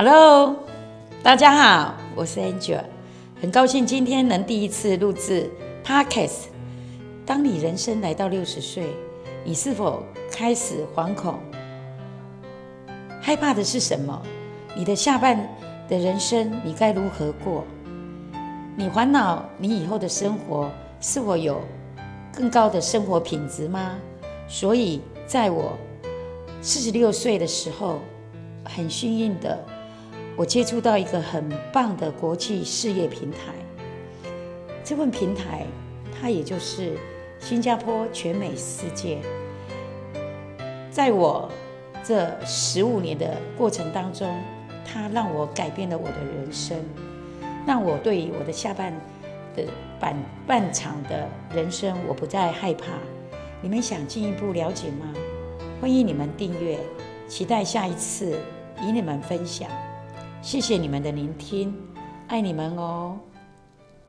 Hello，大家好，我是 Angel，很高兴今天能第一次录制 Podcast。当你人生来到六十岁，你是否开始惶恐？害怕的是什么？你的下半的人生，你该如何过？你烦恼你以后的生活是否有更高的生活品质吗？所以，在我四十六岁的时候，很幸运的。我接触到一个很棒的国际事业平台，这份平台，它也就是新加坡全美世界。在我这十五年的过程当中，它让我改变了我的人生，让我对于我的下半的半半场的人生，我不再害怕。你们想进一步了解吗？欢迎你们订阅，期待下一次与你们分享。谢谢你们的聆听，爱你们哦。